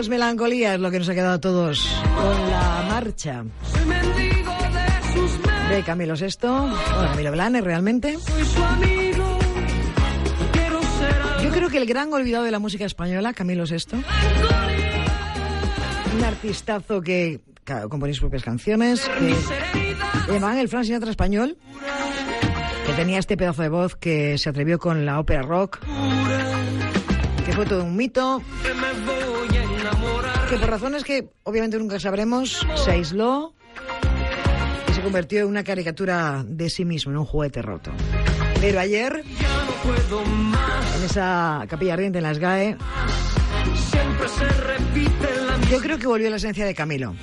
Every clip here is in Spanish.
Bueno, pues melancolía es lo que nos ha quedado a todos con la marcha de. Camilo Sesto, bueno, Camilo Blanes realmente. Yo creo que el gran olvidado de la música española, Camilo Sesto, un artistazo que claro, componía sus propias canciones, que llamaban el Frank Sinatra español, que tenía este pedazo de voz que se atrevió con la ópera rock, que fue todo un mito, Que por razones que obviamente nunca sabremos, se aisló y se convirtió en una caricatura de sí mismo, en un juguete roto. Pero ayer, en esa capilla ardiente en las GAE, yo creo que volvió la esencia de Camilo.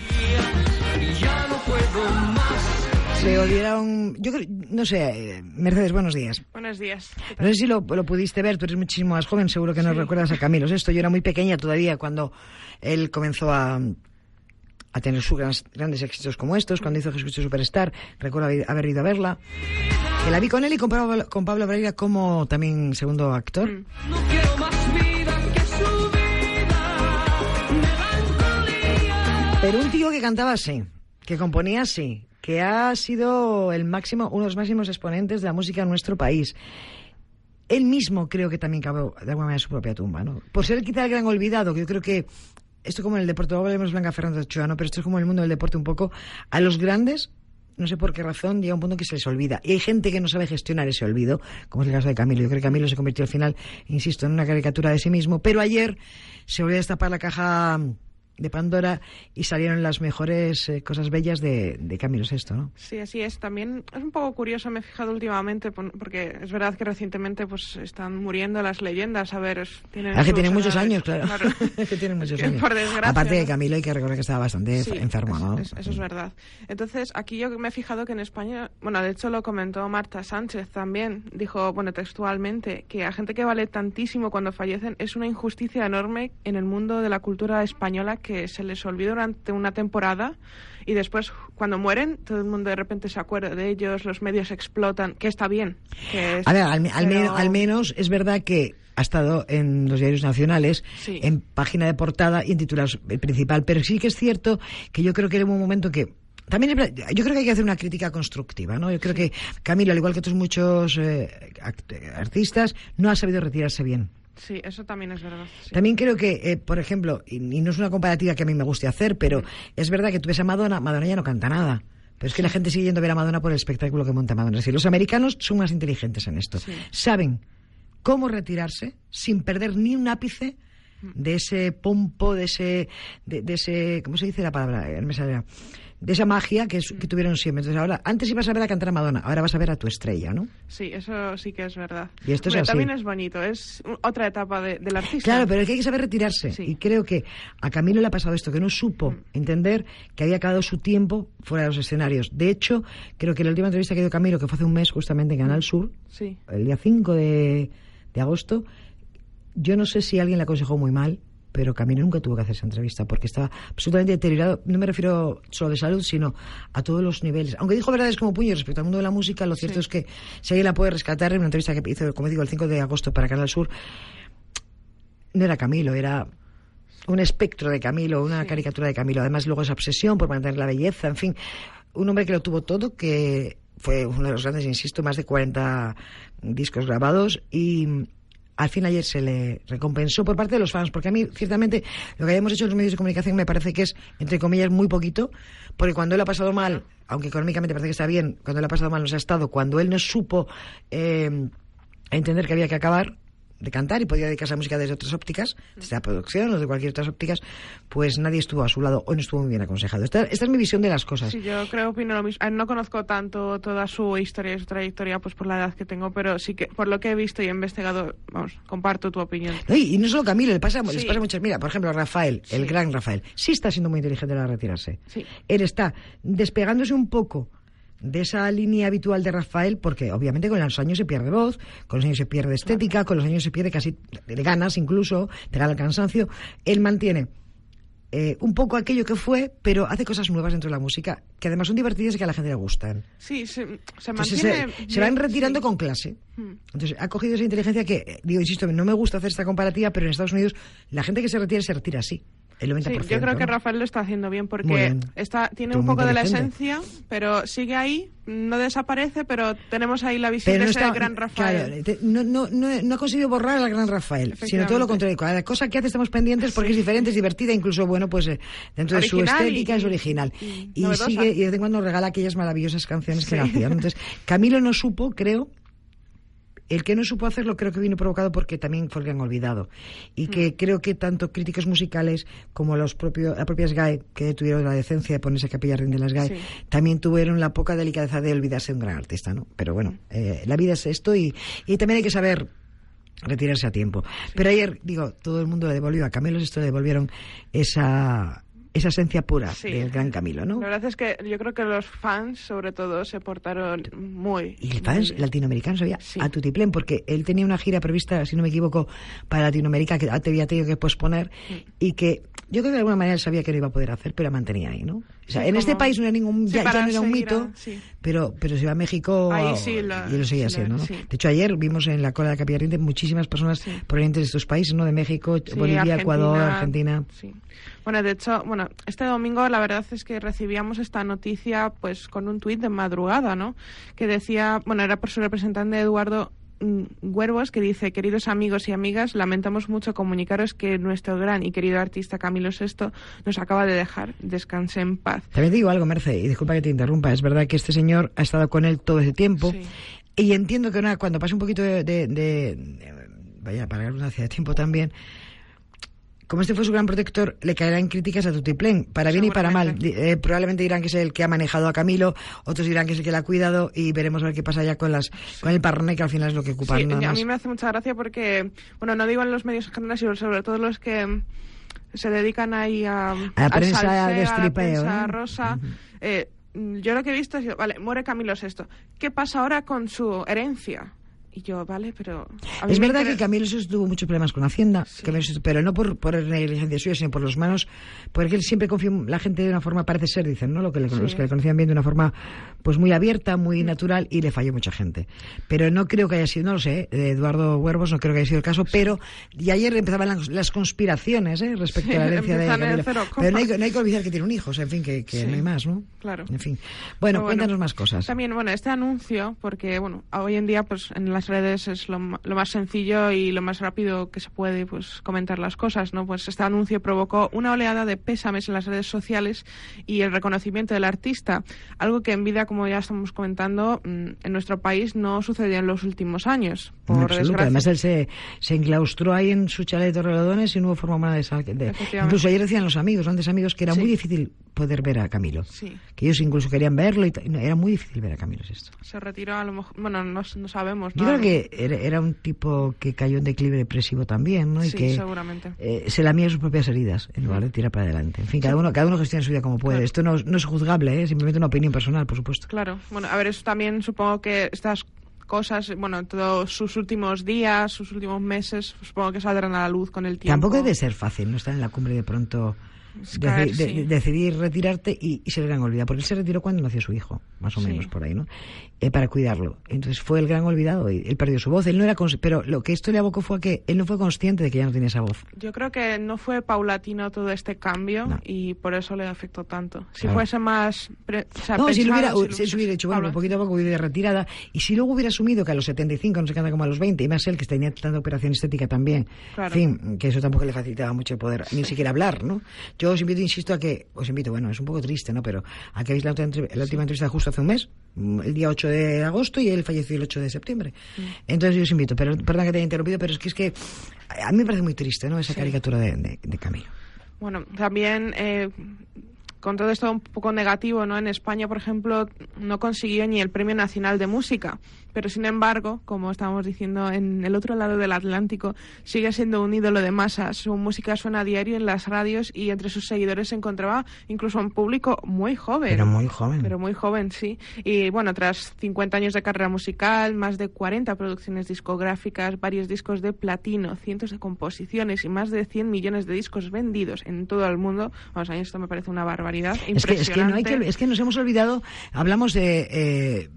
Más. Se olvidaron, yo creo, no sé, eh, Mercedes, buenos días. Buenos días. No sé si lo, lo pudiste ver, tú eres muchísimo más joven, seguro que no recuerdas a Camilo. Esto yo era muy pequeña todavía cuando él comenzó a, a tener sus grandes, grandes éxitos como estos, cuando hizo Jesucristo Superstar, recuerdo haber, haber ido a verla. Que la vi con él y con Pablo, con Pablo Breira como también segundo actor. No quiero más vida que su vida. Pero un tío que cantaba así, que componía así, que ha sido el máximo, uno de los máximos exponentes de la música en nuestro país. Él mismo creo que también cavó de alguna manera su propia tumba, ¿no? Por ser quizá el gran olvidado, que yo creo que esto como en el deporte, luego hablemos Blanca Fernández Ochoa, ¿no? Pero esto es como en el mundo del deporte un poco, a los grandes, no sé por qué razón, llega un punto que se les olvida. Y hay gente que no sabe gestionar ese olvido, como es el caso de Camilo. Yo creo que Camilo se convirtió al final, insisto, en una caricatura de sí mismo, pero ayer se volvió a destapar la caja de Pandora y salieron las mejores eh, cosas bellas de, de Camilo Sesto, ¿no? Sí, así es. También es un poco curioso, me he fijado últimamente, porque es verdad que recientemente pues están muriendo las leyendas. A ver, tienen... Ah, que tienen muchos años, claro. que tienen muchos años. por desgracia, Aparte de. Camilo, hay que recordar que estaba bastante Sí, enfermo, es- ¿no? es- eso es verdad. Entonces, aquí yo me he fijado que en España, bueno, de hecho lo comentó Marta Sánchez también, dijo, bueno, textualmente, que a gente que vale tantísimo cuando fallecen es una injusticia enorme en el mundo de la cultura española que se les olvida durante una temporada y después, cuando mueren, todo el mundo de repente se acuerda de ellos, los medios explotan, que está bien. que es- A ver, al, al pero- men- al menos es verdad que ha estado en los diarios nacionales, Sí. en página de portada y en titular eh, principal. Pero sí que es cierto que yo creo que era un momento que. También yo creo que hay que hacer una crítica constructiva, ¿no? Yo creo que Camilo, al igual que otros muchos eh, artistas, no ha sabido retirarse bien. Sí, eso también es verdad. sí. También creo que, eh, por ejemplo, y, y no es una comparativa que a mí me guste hacer, pero es verdad que tú ves a Madonna, Madonna ya no canta nada. Pero es que la gente sigue yendo a ver a Madonna por el espectáculo que monta Madonna. Es decir, los americanos son más inteligentes en esto. Sí. Saben cómo retirarse sin perder ni un ápice de ese pompo, de ese, de, de ese, ¿cómo se dice la palabra? Eh, me sale. De esa magia que, es- que tuvieron siempre. Entonces ahora, antes ibas a ver a cantar a Madonna, ahora vas a ver a tu estrella, ¿no? Sí, eso sí que es verdad. Y esto es Hombre, así. También es bonito, es otra etapa de- del artista. Claro, pero es que hay que saber retirarse. Sí. Y creo que a Camilo le ha pasado esto, que no supo entender que había acabado su tiempo fuera de los escenarios. De hecho, creo que la última entrevista que dio Camilo, que fue hace un mes justamente en Canal Sur, Sí. el día 5 de, de agosto, yo no sé si alguien le aconsejó muy mal, pero Camilo nunca tuvo que hacer esa entrevista porque estaba absolutamente deteriorado. No me refiero solo de salud, sino a todos los niveles. Aunque dijo verdades como puño respecto al mundo de la música, lo cierto Sí. es que si alguien la puede rescatar en una entrevista que hizo, como digo, el 5 de agosto para Canal Sur, no era Camilo, era un espectro de Camilo, una Sí. caricatura de Camilo. Además, luego esa obsesión por mantener la belleza, en fin, un hombre que lo tuvo todo, que fue uno de los grandes, insisto, más de 40 discos grabados y al fin ayer se le recompensó por parte de los fans, porque a mí, ciertamente, lo que hayamos hecho en los medios de comunicación me parece que es, entre comillas, muy poquito, porque cuando él ha pasado mal, aunque económicamente parece que está bien, cuando él ha pasado mal no se ha estado, cuando él no supo eh, entender que había que acabar, de cantar y podía dedicarse a la música desde otras ópticas, desde la producción o de cualquier otras ópticas, pues nadie estuvo a su lado o no estuvo muy bien aconsejado. Esta, esta es mi visión de las cosas. Sí, yo creo, opino lo mismo. Eh, No conozco tanto toda su historia y su trayectoria, pues por la edad que tengo, pero sí que por lo que he visto y he investigado, vamos, comparto tu opinión. No, y, y no solo Camilo, le pasa, les Sí. pasa muchas. Mira, por ejemplo, Rafael, el gran Rafael, sí está siendo muy inteligente a la hora de retirarse. Sí. Él está despegándose un poco de esa línea habitual de Rafael, porque obviamente con los años se pierde voz, con los años se pierde estética, con los años se pierde casi de ganas incluso, te gana el cansancio. Él mantiene eh, un poco aquello que fue, pero hace cosas nuevas dentro de la música, que además son divertidas y que a la gente le gustan. Sí, se, se Entonces mantiene. se, se van retirando sí. con clase. Mm. Entonces ha cogido esa inteligencia que, eh, digo, insisto, no me gusta hacer esta comparativa, pero en Estados Unidos la gente que se retira se retira así, el 90%. Sí, yo creo que ¿no? Rafael lo está haciendo bien porque bien. está tiene un poco de la esencia, pero sigue ahí, no desaparece, pero tenemos ahí la visión Pero de no ese gran Rafael. claro, no, no, no, no ha conseguido borrar al gran Rafael, sino todo lo contrario. Cada cosa que hace estamos pendientes porque es diferente, es divertida, incluso, bueno, pues eh, dentro de su Original estética y- es original. y Y, sigue, y de vez en cuando regala aquellas maravillosas canciones que Sí. nacían. Entonces, Camilo no supo, creo, el que no supo hacerlo creo que vino provocado porque también fue el que han olvidado. Y que Mm. creo que tanto críticos musicales como los propios, las propias GAE, que tuvieron la decencia de ponerse capilla de las GAE, Sí. también tuvieron la poca delicadeza de olvidarse de un gran artista, ¿no? Pero bueno, Mm. eh, la vida es esto y, y también hay que saber retirarse a tiempo. Pero ayer, digo, todo el mundo le devolvió, a Camilo esto le devolvieron esa, esa esencia pura Sí. del gran Camilo, ¿no? La verdad es que yo creo que los fans, sobre todo, se portaron muy. Y el muy fans bien. latinoamericanos había Sí. a tutiplén, porque él tenía una gira prevista, si no me equivoco, para Latinoamérica que había tenido que posponer Mm. y que yo creo que de alguna manera él sabía que no iba a poder hacer, pero la mantenía ahí, ¿no? O sea, Sí, en este país no era ningún, ya, no era un mito, sí. pero, pero si va a México Ahí sí la- y lo seguía siendo, ¿no? De hecho, ayer vimos en la cola de la Capilla Ardiente muchísimas personas provenientes de estos países, ¿no? De México, Bolivia, Argentina, Ecuador, Argentina. Bueno, de hecho, bueno, este domingo la verdad es que recibíamos esta noticia pues con un tuit de madrugada, ¿no? Que decía, bueno, era por su representante Eduardo Huervos, que dice, queridos amigos y amigas, lamentamos mucho comunicaros que nuestro gran y querido artista Camilo VI nos acaba de dejar. Descanse en paz. También te digo algo, Merce, y disculpa que te interrumpa, es verdad que este señor ha estado con él todo ese tiempo. Sí. Y entiendo que una, cuando pasa un poquito de, de, de- de- vaya, para de tiempo también, como este fue su gran protector, le caerán críticas a Tutiplén, para bien y para mal. Eh, probablemente dirán que es el que ha manejado a Camilo, otros dirán que es el que le ha cuidado y veremos a ver qué pasa ya con las con el parrone, que al final es lo que ocupan Sí, nada a más. mí me hace mucha gracia porque, bueno, no digo en los medios en general, sino sobre todo los que mm, se dedican ahí a, A la prensa salseo, de a la stripeo, prensa ¿eh? rosa. Eh, mm, yo lo que he visto es, vale, muere Camilo VI. ¿Qué pasa ahora con su herencia? Y yo, vale, pero... Es verdad que Camilo Sesto tuvo muchos problemas con Hacienda, Sí. Pero no por, por negligencia suya, sino por los manos, porque él siempre confió la gente de una forma, parece ser, dicen, ¿no? Lo que le- Sí. Los que le conocían bien de una forma pues muy abierta, muy natural, y le falló mucha gente. Pero no creo que haya sido, no lo sé, de Eduardo Huervos no creo que haya sido el caso, pero y ayer empezaban las, las conspiraciones ¿eh? respecto Sí, a la herencia de Camilo. cero Pero no hay, no hay que olvidar que tiene un hijo, o sea, en fin, que, que Sí. no hay más, ¿no? Claro. En fin. Bueno, Pero cuéntanos más cosas. También, bueno, este anuncio, porque, bueno, hoy en día, pues, en las redes es lo, lo más sencillo y lo más rápido que se puede, pues, comentar las cosas, ¿no? Pues este anuncio provocó una oleada de pésames en las redes sociales y el reconocimiento del artista, algo que en vida, como ya estamos comentando, mm, en nuestro país no sucedió en los últimos años, por absoluto. desgracia. Además, él se, se enclaustró ahí en su chalet de Torrelodones y no hubo forma humana de. Incluso ayer decían los amigos, grandes amigos, que era Sí. muy difícil poder ver a Camilo. Sí. Que ellos incluso querían verlo y no, era muy difícil ver a Camilo esto. Se retiró a lo mejor, bueno, no, no sabemos, Yo creo que era, era un tipo que cayó en declive depresivo también, ¿no? Y Sí, que seguramente. eh, se lamía sus propias heridas en lugar de tirar para adelante. En fin, cada uno, cada uno gestiona su vida como puede. Claro. Esto no, no es juzgable, ¿eh? simplemente una opinión personal, por supuesto. Claro, bueno, a ver, eso también supongo que estas cosas, bueno, todos sus últimos días, sus últimos meses, supongo que saldrán a la luz con el tiempo. Tampoco debe ser fácil no estar en la cumbre de pronto Es caer, deci- de- sí. decidir retirarte y, y ser el gran olvidado. Porque él se retiró cuando nació su hijo, más o Sí. menos por ahí, ¿no? Eh, para cuidarlo. Entonces fue el gran olvidado y él perdió su voz. Él no era pero lo que esto le abocó fue a que él no fue consciente de que ya no tenía esa voz. Yo creo que no fue paulatino todo este cambio No. y por eso le afectó tanto. Si Claro. fuese más... o sea, No, si lo hubiera, si lo hubiera hecho, bueno, Paula- poquito a poco hubiera retirada. Y si luego hubiera asumido que a los 75, no se canta como a los 20, y más él que tenía tanta operación estética también, Claro. en fin, que eso tampoco le facilitaba mucho el poder ni siquiera hablar, ¿no? Yo os invito, insisto, a que, os invito, bueno, es un poco triste, ¿no? Pero a que veis la, la última entrevista justo hace un mes, mm, el día 8 de agosto, y él falleció el 8 de septiembre. Mm. Entonces yo os invito, pero perdón que te haya interrumpido, pero es que es que a mí me parece muy triste, ¿no? Esa caricatura de, de, de Camilo. Bueno, también eh, con todo esto un poco negativo, ¿no? En España, por ejemplo, no consiguió ni el Premio Nacional de Música, pero sin embargo, como estábamos diciendo, en el otro lado del Atlántico sigue siendo un ídolo de masas. Su música suena a diario en las radios y entre sus seguidores se encontraba incluso un público muy joven. Pero muy joven. Pero muy joven, sí. Y bueno, tras 50 años de carrera musical, más de 40 producciones discográficas, varios discos de platino, cientos de composiciones y más de 100 millones de discos vendidos en todo el mundo, vamos, a mí esto me parece una barbaridad. Es que, es que no hay que, impresionante. es que nos hemos olvidado, hablamos de eh,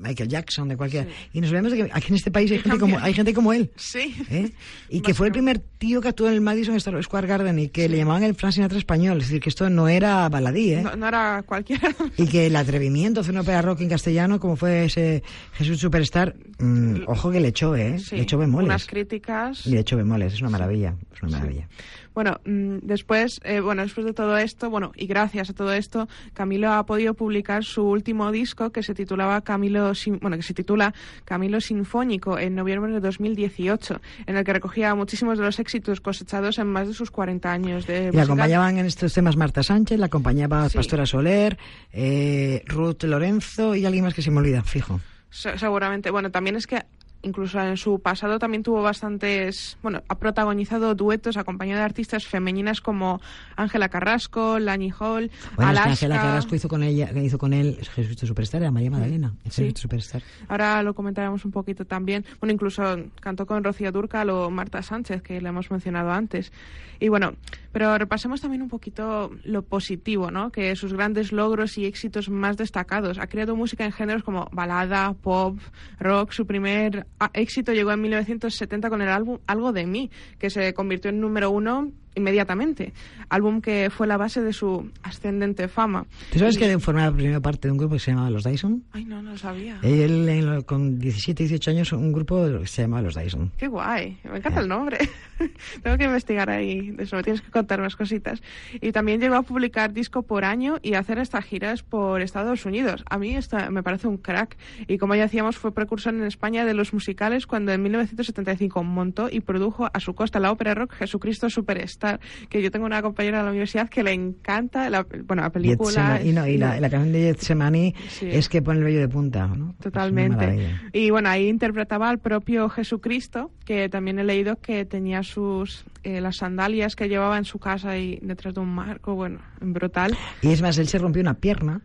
Michael Jackson, de cualquiera, y nos olvidamos de que aquí en este país hay gente como, hay gente como él. Sí. ¿eh? Y que fue el primer tío que actuó en el Madison Square Garden y que le llamaban el Frank Sinatra español. Es decir, que esto no era baladí, ¿eh? No, no era cualquiera. Y que el atrevimiento de hacer una ópera rock en castellano, como fue ese Jesús Superstar, mm, ojo que le echó, ¿eh? Sí, Le echó bemoles. Unas críticas. Le echó bemoles, es una maravilla, es una maravilla. Bueno, mm, después, eh, bueno, después de todo esto, bueno, y gracias a todo esto, Camilo ha podido publicar su último disco que se titulaba Camilo, bueno, que se titula Camilo Sinfónico en noviembre de 2018, en el que recogía muchísimos de los éxitos cosechados en más de sus 40 años de Le música. acompañaban en estos temas Marta Sánchez, la acompañaba Sí. Pastora Soler, eh, Ruth Lorenzo y alguien más que se me olvida, fijo. Se- seguramente. Bueno, también es que incluso en su pasado también tuvo bastantes, bueno, ha protagonizado duetos acompañado de artistas femeninas como Ángela Carrasco, Lani Hall, Bueno, es que Alaska. Ángela Carrasco hizo con ella, hizo con él Jesucristo Superstar, era María Magdalena, Sí. Jesucristo Superstar. Ahora lo comentaremos un poquito también. Bueno, incluso cantó con Rocío Durcal o Marta Sánchez, que le hemos mencionado antes. Y bueno, pero repasemos también un poquito lo positivo, ¿no? Que sus grandes logros y éxitos más destacados. Ha creado música en géneros como balada, pop, rock. Su primer éxito llegó en 1970 con el álbum Algo de mí, que se convirtió en número uno inmediatamente. Álbum que fue la base de su ascendente fama. ¿Tú sabes Y- que formaba primera parte de un grupo que se llamaba Los Dyson? Ay, no, no lo sabía. Él, en con 17, 18 años, un grupo que se llamaba Los Dyson. Qué guay, me encanta el nombre. Tengo que investigar ahí de eso, me tienes que contar más cositas. Y también llegó a publicar disco por año y hacer estas giras por Estados Unidos. A mí esto me parece un crack. Y como ya decíamos, fue precursor en España de los musicales cuando en 1975 montó y produjo a su costa la ópera rock Jesucristo Que yo tengo una compañera de la universidad que le encanta la, bueno, la película. Y, no, y la, la canción de Getsemani Sí. es que pone el vello de punta, Totalmente. Y bueno, ahí interpretaba al propio Jesucristo, que también he leído que tenía sus eh, las sandalias que llevaba en su casa y detrás de un marco, bueno, brutal. Y es más, él se rompió una pierna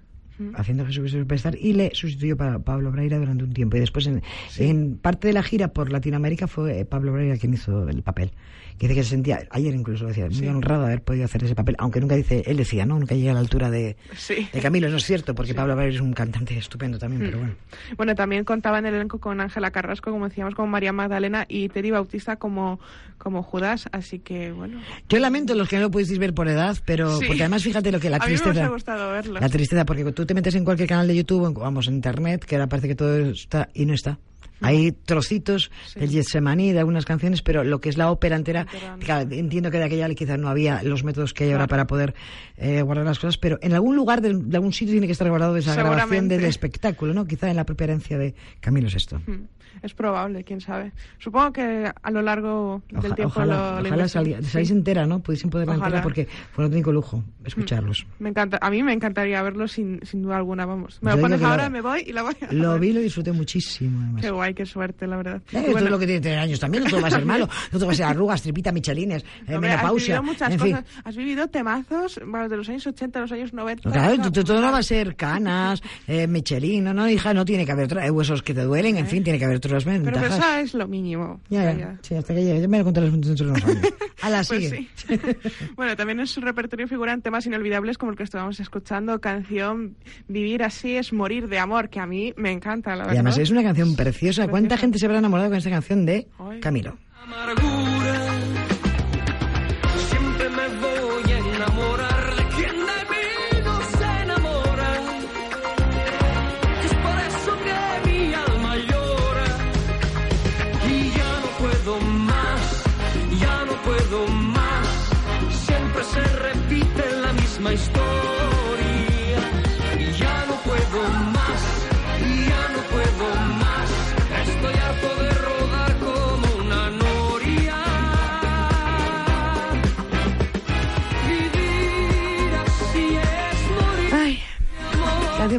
haciendo Jesucristo Superstar y le sustituyó para Pablo Breira durante un tiempo. Y después, en, en parte de la gira por Latinoamérica, fue eh, Pablo Breira quien hizo el papel. Que dice que se sentía, ayer incluso decía, muy Sí. honrado de haber podido hacer ese papel, aunque nunca dice, él decía, ¿no? Nunca llega a la altura de, Sí. de Camilo, no es cierto, porque Sí. Pablo Breira es un cantante estupendo también, pero bueno. Bueno, también contaba en el elenco con Ángela Carrasco, como decíamos, como María Magdalena y Teddy Bautista como, como Judas, así que bueno. Yo lamento los que no lo pudisteis ver por edad, pero porque además fíjate lo que la a mí me tristeza. hubiese gustado verlo. La tristeza, porque tú te metes en cualquier canal de YouTube, vamos, en internet, que ahora parece que todo está y no está. Hay trocitos Sí. del Getsemaní, de algunas canciones, pero lo que es la ópera entera, claro, entiendo que de aquella quizás no había los métodos que hay ahora Claro. para poder eh, guardar las cosas, pero en algún lugar de, de algún sitio tiene que estar guardado esa grabación del espectáculo, ¿no? Quizá en la propia herencia de Camilo VI. Mm, Es probable, quién sabe. Supongo que a lo largo del tiempo ojalá, lo, ojalá salga- salgáis entera, ¿no? Pudiesen poderla entera porque fue un auténtico lujo escucharlos. Me encanta, a mí me encantaría verlo sin, sin duda alguna, vamos. Me Yo lo pones ahora, me voy y la voy a Lo ver. vi lo disfruté muchísimo, además. Qué guay, qué suerte, la verdad. Eh, Y esto bueno, es lo que tiene tener años también, no todo va a ser malo, no todo va a ser arrugas, tripita, michelines, eh, hombre, has menopausia, vivido muchas en fin. cosas. Has vivido temazos bueno, de los años 80, los años 90. Claro, no, todo no va a ser canas, eh, Michelin, no, no, hija, no tiene que haber tra- huesos que te duelen, en fin, tiene que haber otras Pero ventajas. eso es lo mínimo. Ya, ya, sí, hasta que llegue, ya me lo contarás dentro de unos años. A la Pues sigue. sí. bueno, también en su repertorio figuran temas inolvidables como el que estábamos escuchando, canción Vivir así es morir de amor, que a mí me encanta, la verdad. Y además es una canción preciosa. ¿Cuánta Preciosa. gente se habrá enamorado con esta canción de. Camilo? amargura.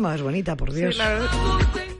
Más bonita, por Dios. Sí, la verdad-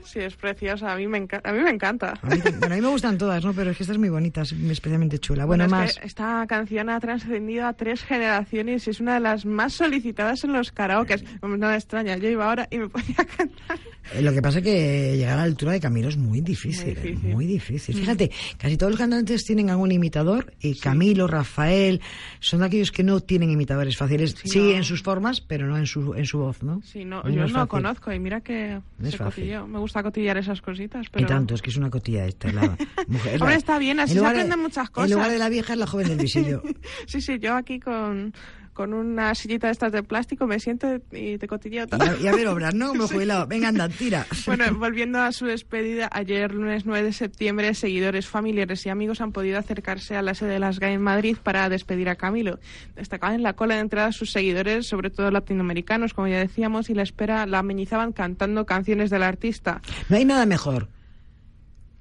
sí, es preciosa, a mí me, enca- a mí me encanta. A mí, bueno, a mí me gustan todas, ¿no? Pero es que esta es muy bonita, es especialmente chula. Bueno, es más. que esta canción ha trascendido a tres generaciones y es una de las más solicitadas en los karaokes. No me extraña, yo iba ahora y me ponía a cantar. Eh, Lo que pasa es que llegar a la altura de Camilo es muy difícil, Muy eh, difícil. muy difícil. Fíjate, casi todos los cantantes tienen algún imitador y Camilo, Rafael, son aquellos que no tienen imitadores fáciles. Sí, Sí, no. en sus formas, pero no en su, en su voz, ¿no? Sí, no, yo no fácil. conozco y mira que No es se cotilleo. Me gusta cotillar esas cositas, Y pero... tanto, es que es una cotilla esta. La mujer, es Hombre, la- está bien, así se de- aprenden muchas En lugar cosas. de la vieja es la joven del visillo. Sí, sí, yo aquí con, con una sillita de estas de plástico me siento y te cotilleo todo. y a ver obras, ¿no? Como jubilado. Venga, anda, tira. Bueno, volviendo a su despedida, ayer lunes 9 de septiembre, seguidores, familiares y amigos han podido acercarse a la sede de las GAE en Madrid para despedir a Camilo. Destacaban en la cola de entrada sus seguidores, sobre todo latinoamericanos, como ya decíamos, y la espera la amenizaban cantando canciones del artista. No hay nada mejor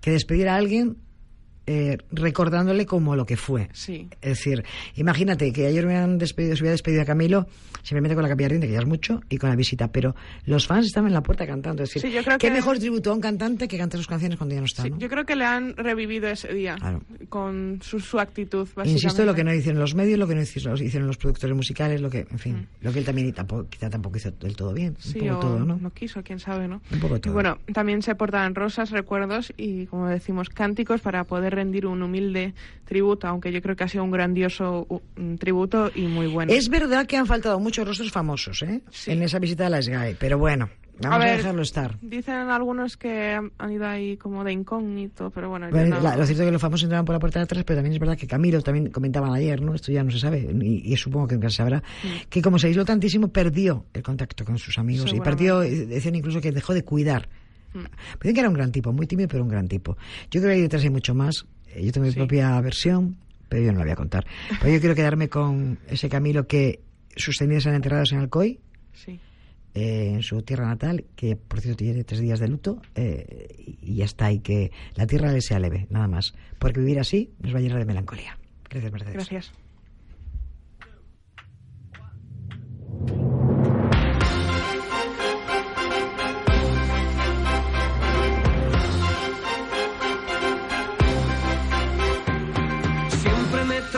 que despedir a alguien eh, recordándole como lo que fue. Sí. Es decir, imagínate que ayer me han despedido, se hubiera despedido a Camilo, simplemente con la capilla ardiente, que ya es mucho, y con la visita, pero los fans estaban en la puerta cantando. Es decir, Sí, yo creo qué que- mejor tributo a un cantante que cantar sus canciones cuando ya no está, Sí, ¿no? yo creo que le han revivido ese día Claro. con su, su actitud. Básicamente. Insisto, lo que no hicieron los medios, lo que no hicieron, los productores musicales, lo que, en fin, Mm. lo que él también tampoco, quizá tampoco hizo del todo bien. Sí, un poco o todo, ¿no? no quiso, quién sabe, ¿no? Un poco Y todo. bueno, también se portaban rosas, recuerdos y, como decimos, cánticos para poder rendir un humilde tributo, aunque yo creo que ha sido un grandioso un tributo y muy bueno. Es verdad que han faltado muchos rostros famosos, ¿eh? Sí. En esa visita a la SGAE, pero bueno, vamos a, ver, dejarlo estar. Dicen algunos que han ido ahí como de incógnito, pero bueno, no- la- lo cierto es que los famosos entraban por la puerta de atrás, pero también es verdad que Camilo, también comentaban ayer, ¿no? Esto ya no se sabe, y, y supongo que nunca se sabrá, que como se aisló tantísimo, perdió el contacto con sus amigos y perdió, eh, decían incluso que dejó de cuidar. Dicen que era un gran tipo, muy tímido, pero un gran tipo. Yo creo que ahí detrás hay mucho más. Eh, Yo tengo mi Sí. propia versión, pero yo no la voy a contar. Pero yo quiero quedarme con ese Camilo que sus cenizas han enterrados en Alcoy, Sí. eh, en su tierra natal, que por cierto tiene tres días de luto, eh, y y ya está, y que la tierra le sea leve, nada más. Porque vivir así nos va a llenar de melancolía. Gracias, Mercedes. Gracias.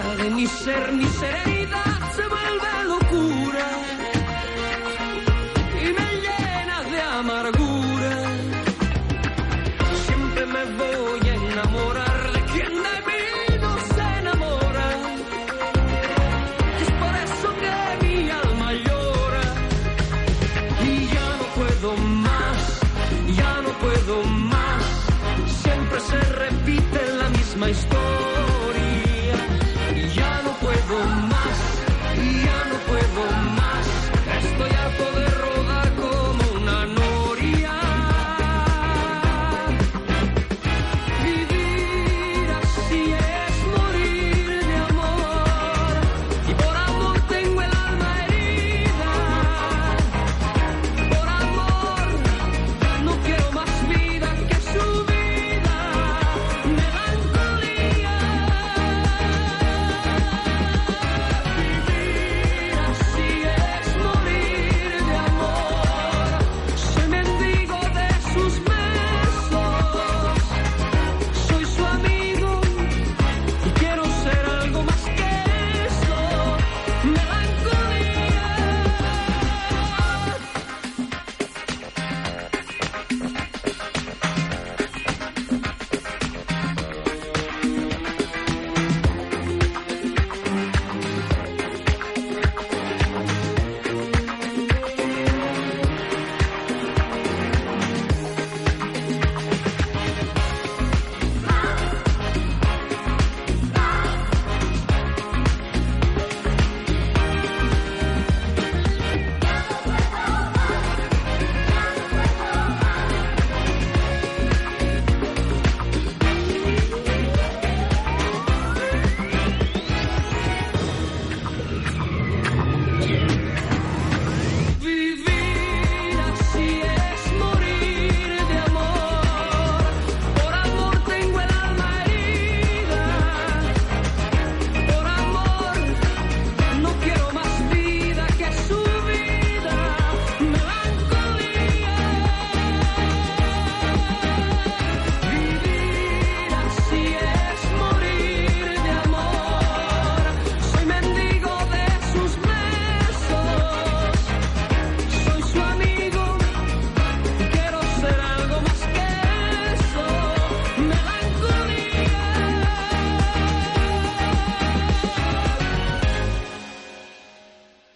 de ni ser ni ser herida, se vuelve locura.